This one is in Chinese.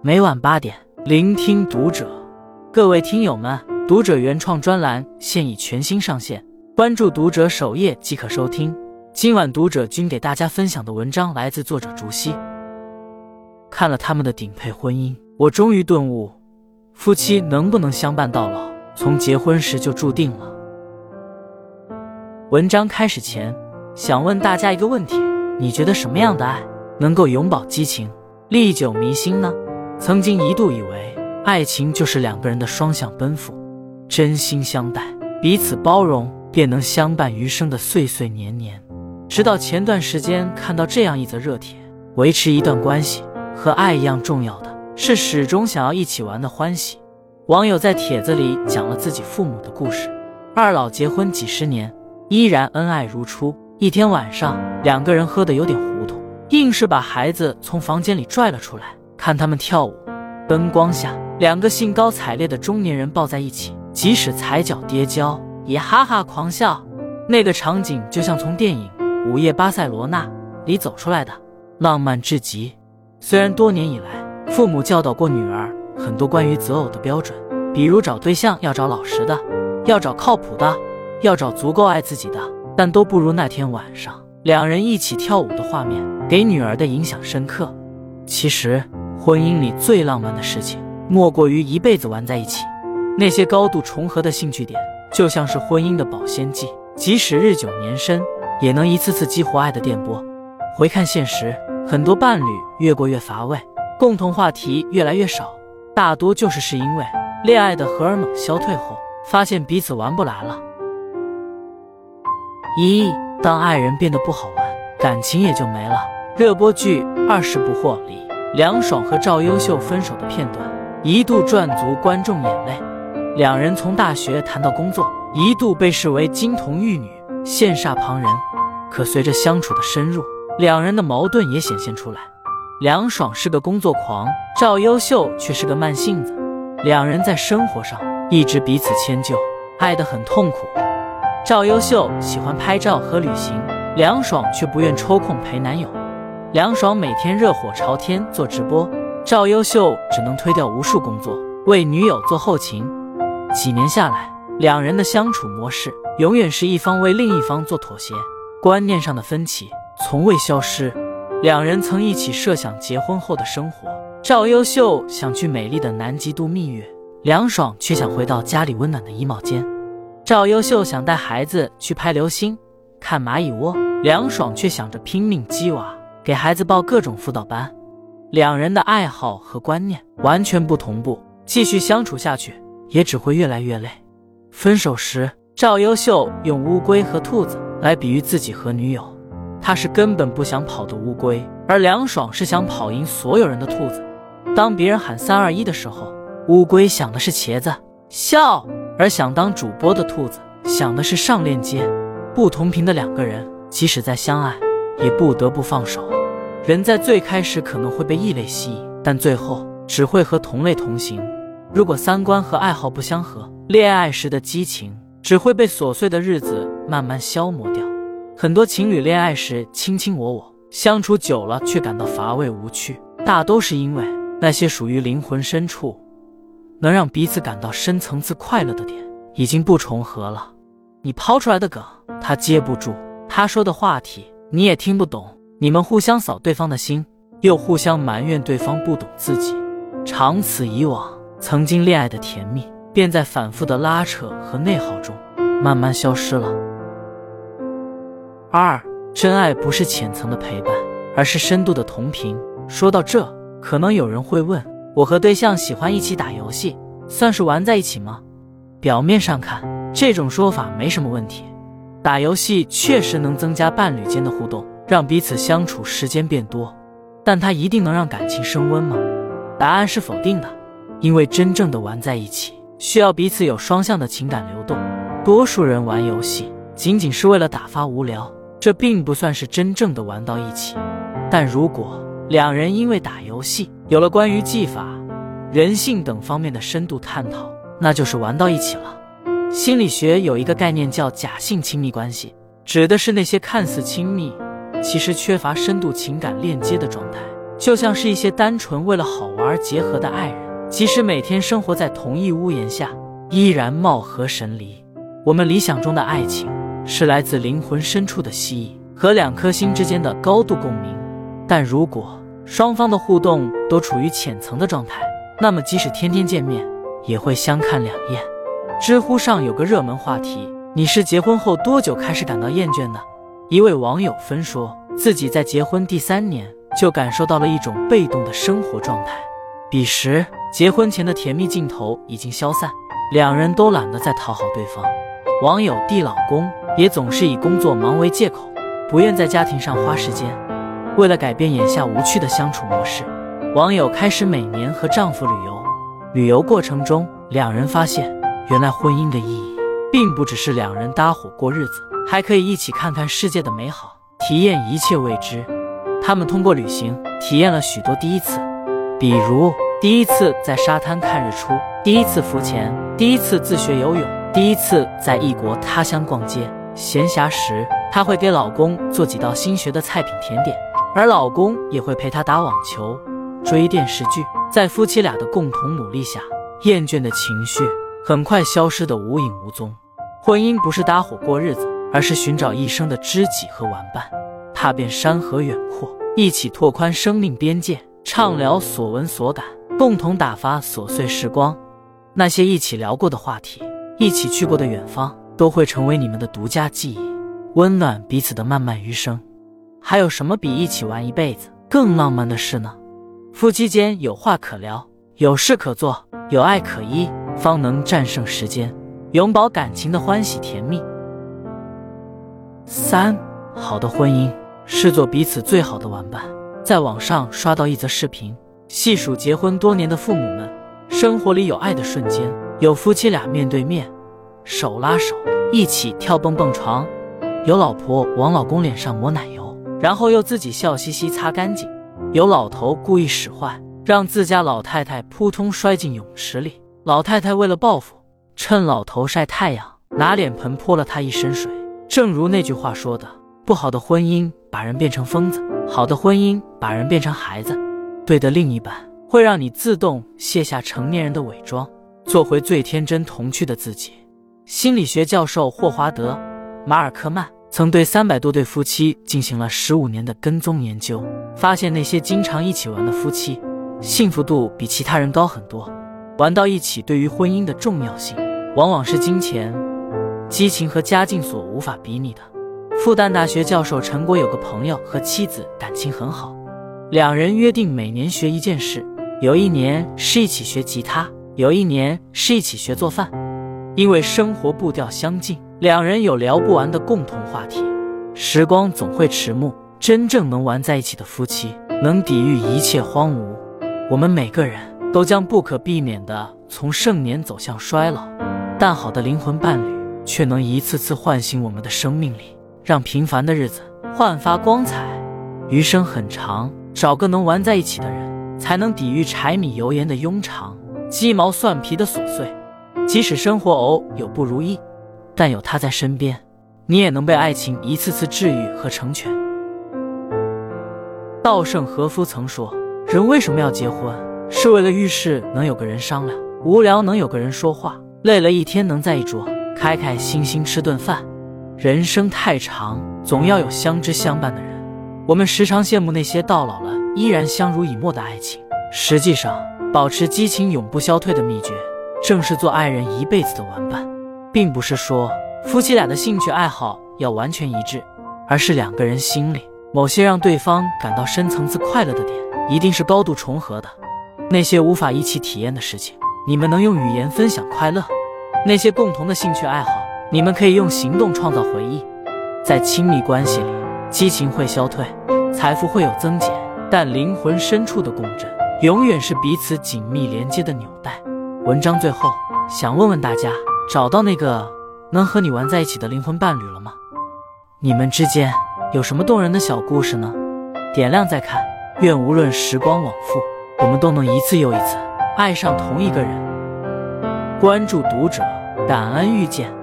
每晚八点，聆听读者。各位听友们，读者原创专栏现已全新上线，关注读者首页即可收听。今晚读者君给大家分享的文章来自作者竹溪。看了他们的顶配婚姻，我终于顿悟：夫妻能不能相伴到老，从结婚时就注定了。文章开始前，想问大家一个问题：你觉得什么样的爱能够永葆激情、历久弥新呢？曾经一度以为，爱情就是两个人的双向奔赴，真心相待，彼此包容，便能相伴余生的岁岁年年。直到前段时间看到这样一则热帖：维持一段关系和爱一样重要的是始终想要一起玩的欢喜。网友在帖子里讲了自己父母的故事，二老结婚几十年，依然恩爱如初。一天晚上，两个人喝得有点糊涂，硬是把孩子从房间里拽了出来。看他们跳舞，灯光下，两个兴高采烈的中年人抱在一起，即使踩脚跌跤也哈哈狂笑。那个场景就像从电影《午夜巴塞罗那》里走出来的，浪漫至极。虽然多年以来，父母教导过女儿很多关于择偶的标准，比如找对象要找老实的，要找靠谱的，要找足够爱自己的，但都不如那天晚上两人一起跳舞的画面给女儿的影响深刻。其实。婚姻里最浪漫的事情，莫过于一辈子玩在一起。那些高度重合的兴趣点，就像是婚姻的保鲜剂，即使日久年深，也能一次次激活爱的电波。回看现实，很多伴侣越过越乏味，共同话题越来越少，大多就是是因为恋爱的荷尔蒙消退后，发现彼此玩不来了。一，当爱人变得不好玩，感情也就没了。热播剧《二十不惑》里。梁爽和赵优秀分手的片段一度赚足观众眼泪，两人从大学谈到工作，一度被视为金童玉女，羡煞旁人。可随着相处的深入，两人的矛盾也显现出来。梁爽是个工作狂，赵优秀却是个慢性子，两人在生活上一直彼此迁就，爱得很痛苦。赵优秀喜欢拍照和旅行，梁爽却不愿抽空陪男友。梁爽每天热火朝天做直播，赵优秀只能推掉无数工作为女友做后勤。几年下来，两人的相处模式永远是一方为另一方做妥协，观念上的分歧从未消失。两人曾一起设想结婚后的生活，赵优秀想去美丽的南极度蜜月，梁爽却想回到家里温暖的衣帽间。赵优秀想带孩子去拍流星、看蚂蚁窝，梁爽却想着拼命鸡娃。给孩子报各种辅导班，两人的爱好和观念完全不同步，继续相处下去也只会越来越累。分手时，赵优秀用乌龟和兔子来比喻自己和女友，他是根本不想跑的乌龟，而梁爽是想跑赢所有人的兔子。当别人喊三二一的时候，乌龟想的是茄子笑，而想当主播的兔子想的是上链接。不同频的两个人，即使再相爱，也不得不放手。人在最开始可能会被异类吸引，但最后只会和同类同行。如果三观和爱好不相合，恋爱时的激情只会被琐碎的日子慢慢消磨掉。很多情侣恋爱时卿卿我我，相处久了却感到乏味无趣，大都是因为那些属于灵魂深处，能让彼此感到深层次快乐的点已经不重合了。你抛出来的梗，他接不住；他说的话题，你也听不懂。你们互相扫对方的心，又互相埋怨对方不懂自己，长此以往，曾经恋爱的甜蜜便在反复的拉扯和内耗中慢慢消失了。二，真爱不是浅层的陪伴，而是深度的同频。说到这，可能有人会问：我和对象喜欢一起打游戏，算是玩在一起吗？表面上看，这种说法没什么问题，打游戏确实能增加伴侣间的互动。让彼此相处时间变多，但它一定能让感情升温吗？答案是否定的，因为真正的玩在一起，需要彼此有双向的情感流动。多数人玩游戏仅仅是为了打发无聊，这并不算是真正的玩到一起。但如果两人因为打游戏有了关于技法、人性等方面的深度探讨，那就是玩到一起了。心理学有一个概念叫假性亲密关系，指的是那些看似亲密。其实缺乏深度情感链接的状态，就像是一些单纯为了好玩而结合的爱人，即使每天生活在同一屋檐下，依然貌合神离。我们理想中的爱情是来自灵魂深处的吸引和两颗心之间的高度共鸣，但如果双方的互动都处于浅层的状态，那么即使天天见面，也会相看两厌。知乎上有个热门话题：你是结婚后多久开始感到厌倦的？一位网友分说，自己在结婚第三年就感受到了一种被动的生活状态，彼时结婚前的甜蜜劲头已经消散，两人都懒得再讨好对方。网友 D 老公也总是以工作忙为借口，不愿在家庭上花时间。为了改变眼下无趣的相处模式，网友开始每年和丈夫旅游。旅游过程中，两人发现，原来婚姻的意义，并不只是两人搭伙过日子，还可以一起看看世界的美好，体验一切未知。他们通过旅行，体验了许多第一次，比如第一次在沙滩看日出，第一次浮潜，第一次自学游泳。第一次在异国他乡逛街，闲暇时她会给老公做几道新学的菜品甜点，而老公也会陪她打网球、追电视剧。在夫妻俩的共同努力下，厌倦的情绪很快消失得无影无踪。婚姻不是搭伙过日子，而是寻找一生的知己和玩伴，踏遍山河远阔，一起拓宽生命边界，畅聊所闻所感，共同打发琐碎时光。那些一起聊过的话题。一起去过的远方，都会成为你们的独家记忆，温暖彼此的漫漫余生。还有什么比一起玩一辈子更浪漫的事呢？夫妻间有话可聊，有事可做，有爱可依，方能战胜时间，永葆感情的欢喜甜蜜。三，好的婚姻是做彼此最好的玩伴。在网上刷到一则视频，细数结婚多年的父母们，生活里有爱的瞬间。有夫妻俩面对面，手拉手一起跳蹦蹦床；有老婆往老公脸上抹奶油，然后又自己笑嘻嘻擦干净；有老头故意使坏，让自家老太太扑通摔进泳池里。老太太为了报复，趁老头晒太阳，拿脸盆泼了他一身水。正如那句话说的：“不好的婚姻把人变成疯子，好的婚姻把人变成孩子。”对的另一半会让你自动卸下成年人的伪装。做回最天真童趣的自己。心理学教授霍华德·马尔科曼曾对三百多对夫妻进行了十五年的跟踪研究，发现那些经常一起玩的夫妻，幸福度比其他人高很多。玩到一起对于婚姻的重要性，往往是金钱、激情和家境所无法比拟的。复旦大学教授陈果有个朋友和妻子感情很好，两人约定每年学一件事，有一年是一起学吉他。有一年是一起学做饭，因为生活步调相近，两人有聊不完的共同话题。时光总会迟暮，真正能玩在一起的夫妻，能抵御一切荒芜。我们每个人都将不可避免地从盛年走向衰老，但好的灵魂伴侣却能一次次唤醒我们的生命力，让平凡的日子焕发光彩。余生很长，找个能玩在一起的人，才能抵御柴米油盐的庸常。鸡毛蒜皮的琐碎，即使生活偶有不如意，但有他在身边，你也能被爱情一次次治愈和成全。稻盛和夫曾说：“人为什么要结婚？是为了遇事能有个人商量，无聊能有个人说话，累了一天能在一桌开开心心吃顿饭。人生太长，总要有相知相伴的人。我们时常羡慕那些到老了依然相濡以沫的爱情，实际上。”保持激情永不消退的秘诀，正是做爱人一辈子的玩伴，并不是说夫妻俩的兴趣爱好要完全一致，而是两个人心里某些让对方感到深层次快乐的点，一定是高度重合的。那些无法一起体验的事情，你们能用语言分享快乐；那些共同的兴趣爱好，你们可以用行动创造回忆。在亲密关系里，激情会消退，财富会有增减，但灵魂深处的共振。永远是彼此紧密连接的纽带。文章最后想问问大家：找到那个能和你玩在一起的灵魂伴侣了吗？你们之间有什么动人的小故事呢？点亮再看。愿无论时光往复，我们都能一次又一次爱上同一个人。关注读者，感恩遇见。